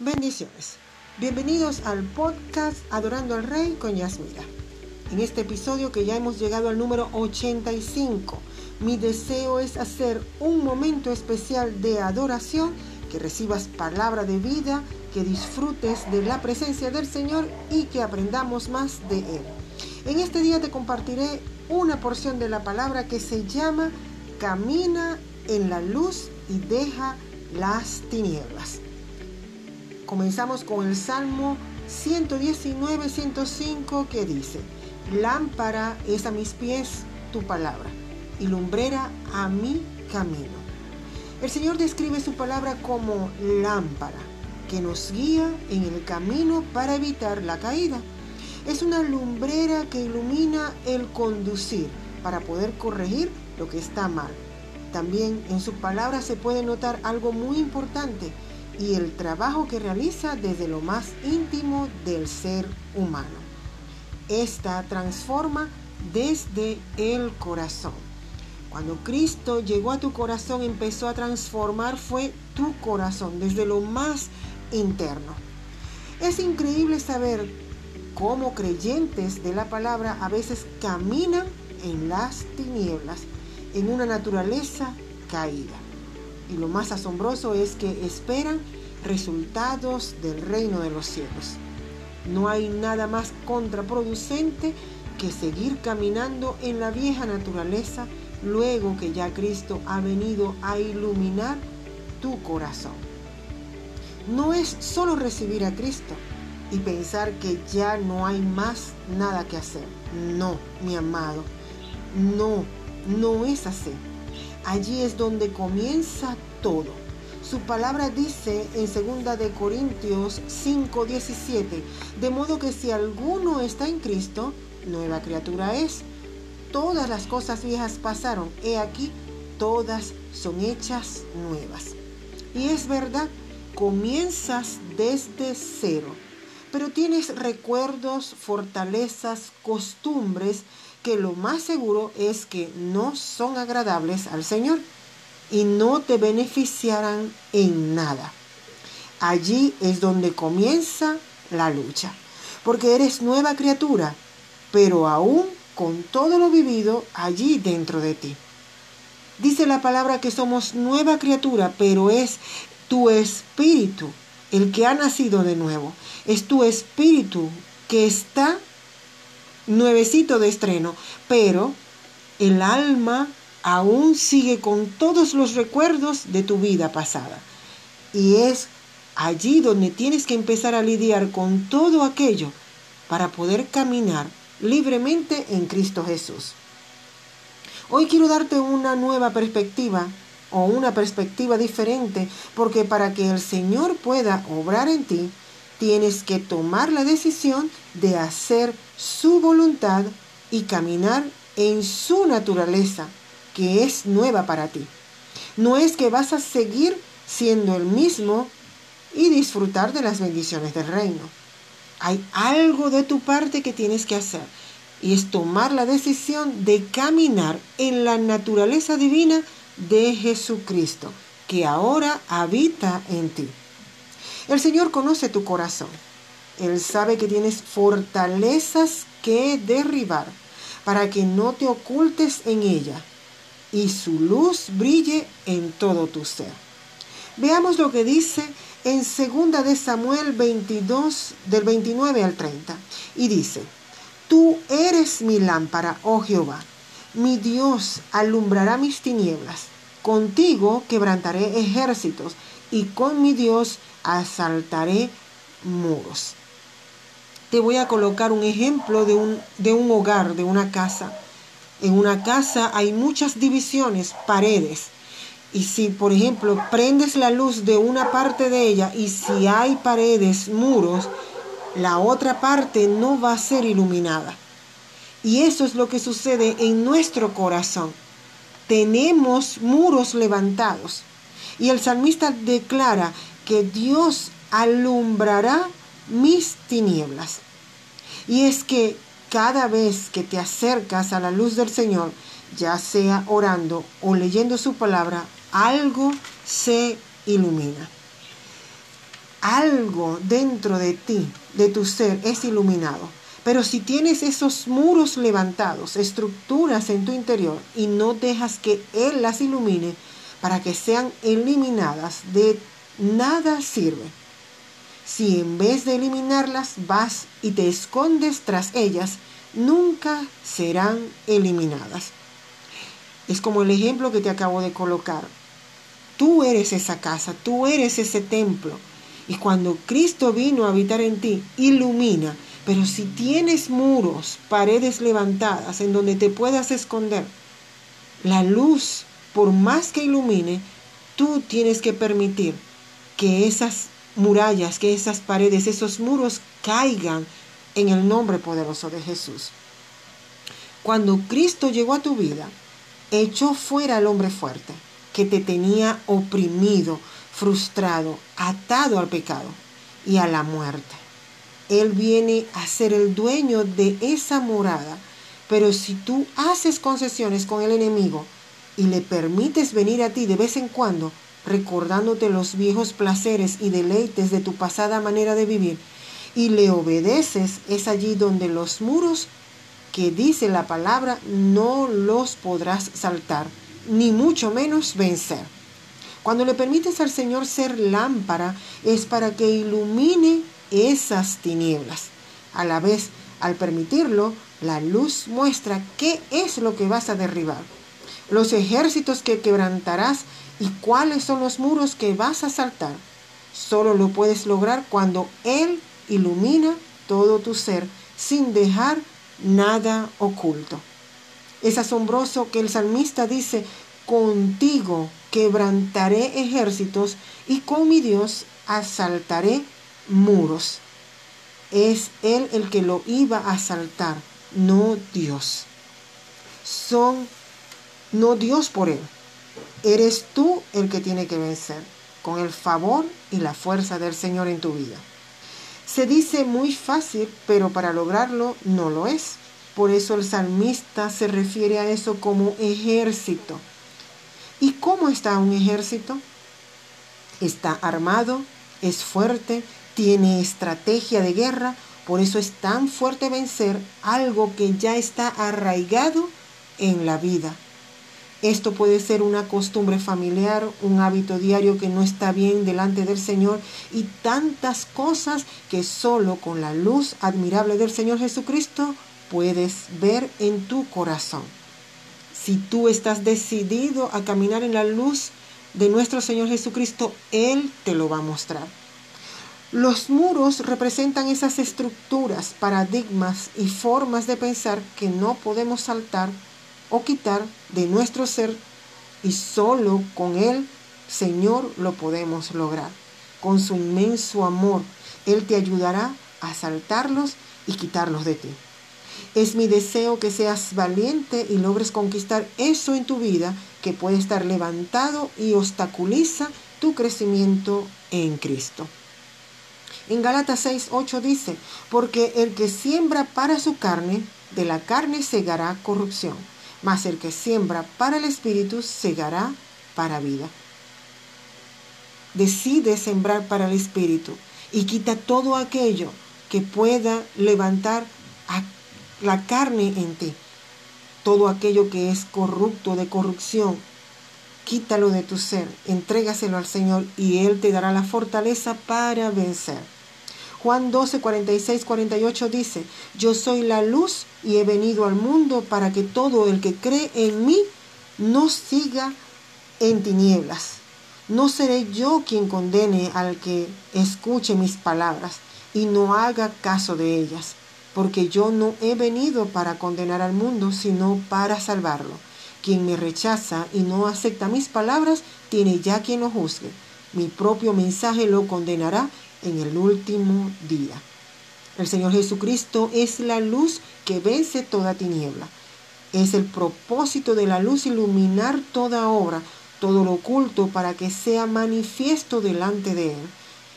Bendiciones. Bienvenidos al podcast Adorando al Rey con Yasmira. En este episodio que ya hemos llegado al número 85, mi deseo es hacer un momento especial de adoración, que recibas palabra de vida, que disfrutes de la presencia del Señor y que aprendamos más de Él. En este día te compartiré una porción de la palabra que se llama Camina en la luz y deja las tinieblas. Comenzamos con el Salmo 119, 105 que dice, Lámpara es a mis pies tu palabra y lumbrera a mi camino. El Señor describe su palabra como lámpara que nos guía en el camino para evitar la caída. Es una lumbrera que ilumina el conducir para poder corregir lo que está mal. También en su palabra se puede notar algo muy importante y el trabajo que realiza desde lo más íntimo del ser humano. Esta transforma desde el corazón. Cuando Cristo llegó a tu corazón, empezó a transformar, fue tu corazón, desde lo más interno. Es increíble saber cómo creyentes de la palabra a veces caminan en las tinieblas, en una naturaleza caída y lo más asombroso es que esperan resultados del reino de los cielos. No hay nada más contraproducente que seguir caminando en la vieja naturaleza luego que ya Cristo ha venido a iluminar tu corazón. No es solo recibir a Cristo y pensar que ya no hay más nada que hacer. No, mi amado, no, no es así. Allí es donde comienza todo. Su palabra dice en 2 de Corintios 5:17, de modo que si alguno está en Cristo, nueva criatura es. Todas las cosas viejas pasaron, he aquí, todas son hechas nuevas. Y es verdad, comienzas desde cero, pero tienes recuerdos, fortalezas, costumbres que lo más seguro es que no son agradables al Señor y no te beneficiarán en nada. Allí es donde comienza la lucha, porque eres nueva criatura, pero aún con todo lo vivido allí dentro de ti. Dice la palabra que somos nueva criatura, pero es tu espíritu el que ha nacido de nuevo. Es tu espíritu que está nuevecito de estreno, pero el alma aún sigue con todos los recuerdos de tu vida pasada. Y es allí donde tienes que empezar a lidiar con todo aquello para poder caminar libremente en Cristo Jesús. Hoy quiero darte una nueva perspectiva o una perspectiva diferente porque para que el Señor pueda obrar en ti, tienes que tomar la decisión de hacer su voluntad y caminar en su naturaleza que es nueva para ti. No es que vas a seguir siendo el mismo y disfrutar de las bendiciones del reino. Hay algo de tu parte que tienes que hacer y es tomar la decisión de caminar en la naturaleza divina de Jesucristo, que ahora habita en ti. El Señor conoce tu corazón. Él sabe que tienes fortalezas que derribar para que no te ocultes en ella y su luz brille en todo tu ser. Veamos lo que dice en 2 de Samuel 22 del 29 al 30 y dice: Tú eres mi lámpara, oh Jehová, mi Dios alumbrará mis tinieblas. Contigo quebrantaré ejércitos y con mi Dios asaltaré muros. Te voy a colocar un ejemplo de un, de un hogar, de una casa. En una casa hay muchas divisiones, paredes. Y si, por ejemplo, prendes la luz de una parte de ella y si hay paredes, muros, la otra parte no va a ser iluminada. Y eso es lo que sucede en nuestro corazón. Tenemos muros levantados. Y el salmista declara que Dios alumbrará mis tinieblas. Y es que cada vez que te acercas a la luz del Señor, ya sea orando o leyendo su palabra, algo se ilumina. algo dentro de ti, de tu ser, es iluminado. Pero si tienes esos muros levantados, estructuras en tu interior y no dejas que Él las ilumine para que sean eliminadas, de nada sirve. Si en vez de eliminarlas vas y te escondes tras ellas, nunca serán eliminadas. Es como el ejemplo que te acabo de colocar. Tú eres esa casa, tú eres ese templo. Y cuando Cristo vino a habitar en ti, ilumina. Pero si tienes muros, paredes levantadas en donde te puedas esconder, la luz, por más que ilumine, tú tienes que permitir que esas murallas, que esas paredes, esos muros caigan en el nombre poderoso de Jesús. Cuando Cristo llegó a tu vida, echó fuera al hombre fuerte que te tenía oprimido, frustrado, atado al pecado y a la muerte. Él viene a ser el dueño de esa morada, pero si tú haces concesiones con el enemigo y le permites venir a ti de vez en cuando, recordándote los viejos placeres y deleites de tu pasada manera de vivir, y le obedeces, es allí donde los muros que dice la palabra no los podrás saltar, ni mucho menos vencer. Cuando le permites al Señor ser lámpara, es para que ilumine esas tinieblas. A la vez, al permitirlo, la luz muestra qué es lo que vas a derribar, los ejércitos que quebrantarás y cuáles son los muros que vas a saltar. Solo lo puedes lograr cuando Él ilumina todo tu ser sin dejar nada oculto. Es asombroso que el salmista dice, contigo quebrantaré ejércitos y con mi Dios asaltaré muros. Es Él el que lo iba a asaltar, no Dios. Son no Dios por Él. Eres tú el que tiene que vencer con el favor y la fuerza del Señor en tu vida. Se dice muy fácil, pero para lograrlo no lo es. Por eso el salmista se refiere a eso como ejército. ¿Y cómo está un ejército? Está armado, es fuerte, tiene estrategia de guerra, por eso es tan fuerte vencer algo que ya está arraigado en la vida. Esto puede ser una costumbre familiar, un hábito diario que no está bien delante del Señor y tantas cosas que solo con la luz admirable del Señor Jesucristo puedes ver en tu corazón. Si tú estás decidido a caminar en la luz de nuestro Señor Jesucristo, Él te lo va a mostrar. Los muros representan esas estructuras, paradigmas y formas de pensar que no podemos saltar o quitar de nuestro ser y solo con Él, Señor, lo podemos lograr. Con su inmenso amor, Él te ayudará a saltarlos y quitarlos de ti. Es mi deseo que seas valiente y logres conquistar eso en tu vida que puede estar levantado y obstaculiza tu crecimiento en Cristo. En Galatas 6, 8 dice, porque el que siembra para su carne, de la carne segará corrupción mas el que siembra para el Espíritu segará para vida. Decide sembrar para el Espíritu y quita todo aquello que pueda levantar a la carne en ti. Todo aquello que es corrupto, de corrupción, quítalo de tu ser, entrégaselo al Señor y Él te dará la fortaleza para vencer. Juan 12, 46, 48 dice, yo soy la luz y he venido al mundo para que todo el que cree en mí no siga en tinieblas. No seré yo quien condene al que escuche mis palabras y no haga caso de ellas, porque yo no he venido para condenar al mundo, sino para salvarlo. Quien me rechaza y no acepta mis palabras, tiene ya quien lo juzgue. Mi propio mensaje lo condenará en el último día. El Señor Jesucristo es la luz que vence toda tiniebla. Es el propósito de la luz iluminar toda obra, todo lo oculto, para que sea manifiesto delante de Él.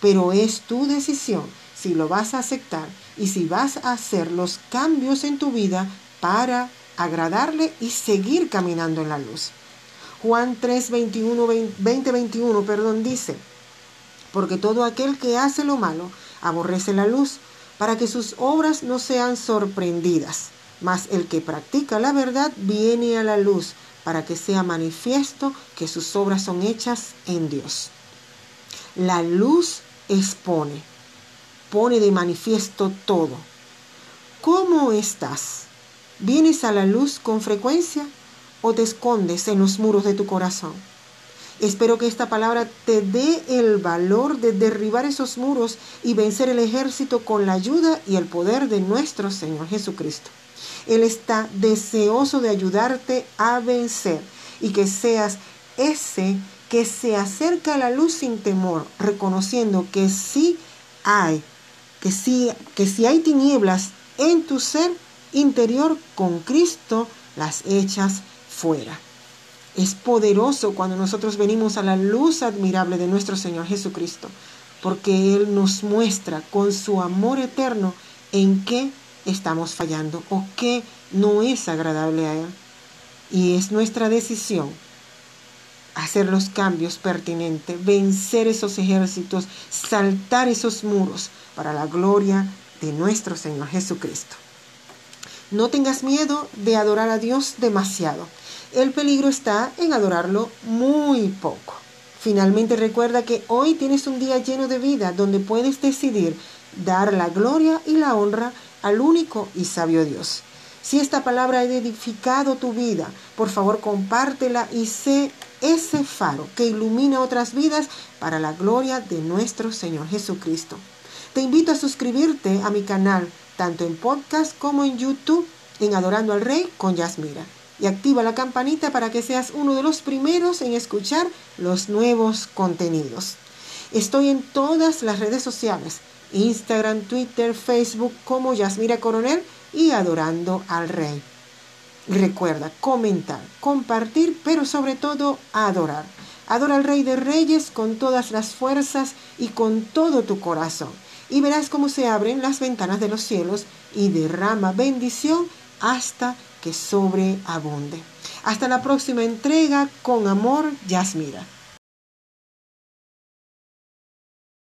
Pero es tu decisión si lo vas a aceptar y si vas a hacer los cambios en tu vida para agradarle y seguir caminando en la luz. Juan 3, 21, 20, 21, perdón, dice, porque todo aquel que hace lo malo aborrece la luz, para que sus obras no sean sorprendidas. Mas el que practica la verdad viene a la luz, para que sea manifiesto que sus obras son hechas en Dios. La luz expone, pone de manifiesto todo. ¿Cómo estás? ¿Vienes a la luz con frecuencia o te escondes en los muros de tu corazón? Espero que esta palabra te dé el valor de derribar esos muros y vencer el ejército con la ayuda y el poder de nuestro Señor Jesucristo. Él está deseoso de ayudarte a vencer y que seas ese que se acerca a la luz sin temor, reconociendo que sí hay, que sí, que si hay tinieblas en tu ser interior con Cristo, las echas fuera. Es poderoso cuando nosotros venimos a la luz admirable de nuestro Señor Jesucristo, porque Él nos muestra con su amor eterno en qué estamos fallando o qué no es agradable a Él. Y es nuestra decisión hacer los cambios pertinentes, vencer esos ejércitos, saltar esos muros para la gloria de nuestro Señor Jesucristo. No tengas miedo de adorar a Dios demasiado. El peligro está en adorarlo muy poco. Finalmente recuerda que hoy tienes un día lleno de vida donde puedes decidir dar la gloria y la honra al único y sabio Dios. Si esta palabra ha edificado tu vida, por favor compártela y sé ese faro que ilumina otras vidas para la gloria de nuestro Señor Jesucristo. Te invito a suscribirte a mi canal, tanto en podcast como en YouTube, en Adorando al Rey con Yasmira y activa la campanita para que seas uno de los primeros en escuchar los nuevos contenidos. Estoy en todas las redes sociales, Instagram, Twitter, Facebook como Yasmira Coronel y Adorando al Rey. Recuerda comentar, compartir, pero sobre todo adorar. Adora al Rey de Reyes con todas las fuerzas y con todo tu corazón. Y verás cómo se abren las ventanas de los cielos y derrama bendición hasta que sobreabunde. Hasta la próxima entrega, con amor, Yasmira.